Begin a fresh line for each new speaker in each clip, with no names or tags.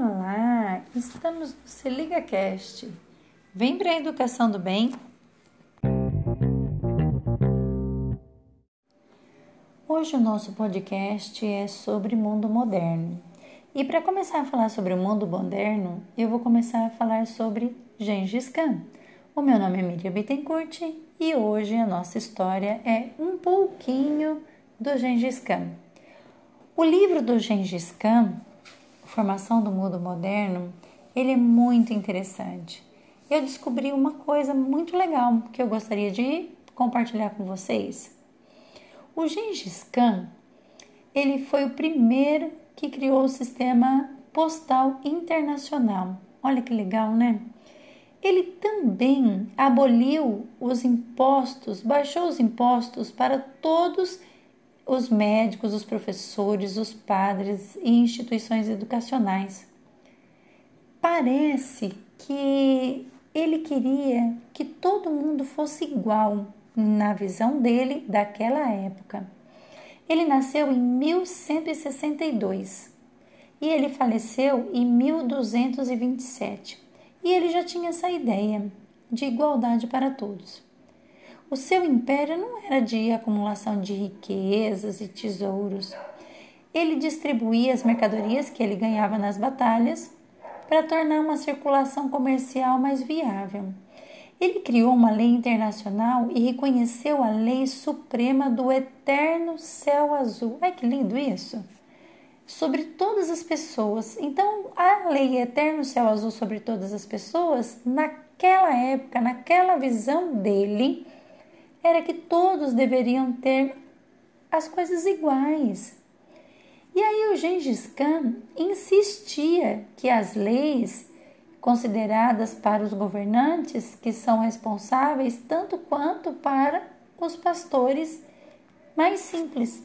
Olá, estamos no Se Liga Cast. Vem para a educação do bem. Hoje o nosso podcast é sobre mundo moderno. E para começar a falar sobre o mundo moderno, eu vou começar a falar sobre Gengis Khan. O meu nome é Miriam Bittencourt e hoje a nossa história é um pouquinho do Gengis Khan. O livro do Gengis Khan Formação do Mundo Moderno, ele é muito interessante. Eu descobri uma coisa muito legal que eu gostaria de compartilhar com vocês. O Gengis Khan, ele foi o primeiro que criou o sistema postal internacional. Olha que legal, né? Ele também aboliu os impostos, baixou os impostos para todos os médicos, os professores, os padres e instituições educacionais. Parece que ele queria que todo mundo fosse igual na visão dele daquela época. Ele nasceu em 1162 e ele faleceu em 1227. E ele já tinha essa ideia de igualdade para todos. O seu império não era de acumulação de riquezas e tesouros. Ele distribuía as mercadorias que ele ganhava nas batalhas para tornar uma circulação comercial mais viável. Ele criou uma lei internacional e reconheceu a lei suprema do eterno céu azul. Ai que lindo isso! Sobre todas as pessoas. Então, a lei eterno céu azul sobre todas as pessoas, naquela época, naquela visão dele, era que todos deveriam ter as coisas iguais. E aí o Gengis Khan insistia que as leis consideradas para os governantes, que são responsáveis tanto quanto para os pastores mais simples.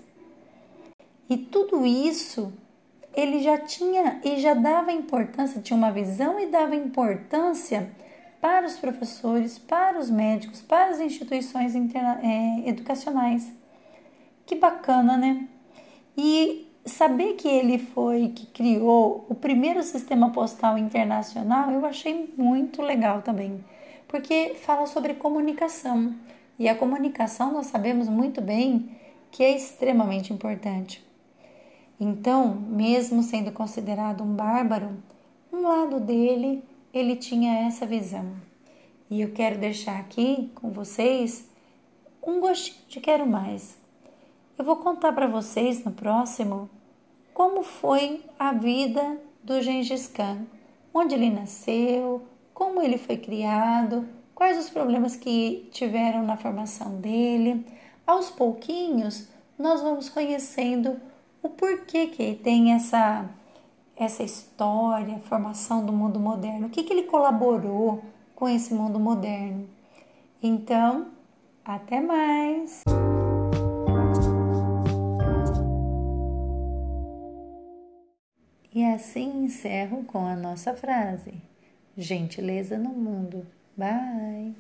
E tudo isso ele já tinha e já dava importância, tinha uma visão e dava importância para os professores, para os médicos, para as instituições é, educacionais. Que bacana, né? E saber que ele foi que criou o primeiro sistema postal internacional, eu achei muito legal também, porque fala sobre comunicação. E a comunicação nós sabemos muito bem que é extremamente importante. Então, mesmo sendo considerado um bárbaro, um lado dele ele tinha essa visão. E eu quero deixar aqui com vocês um gostinho de quero mais. Eu vou contar para vocês no próximo como foi a vida do Gengis Khan, onde ele nasceu, como ele foi criado, quais os problemas que tiveram na formação dele. Aos pouquinhos, nós vamos conhecendo o porquê que tem essa essa história, formação do mundo moderno, o que, que ele colaborou com esse mundo moderno. Então, até mais! E assim encerro com a nossa frase: gentileza no mundo. Bye!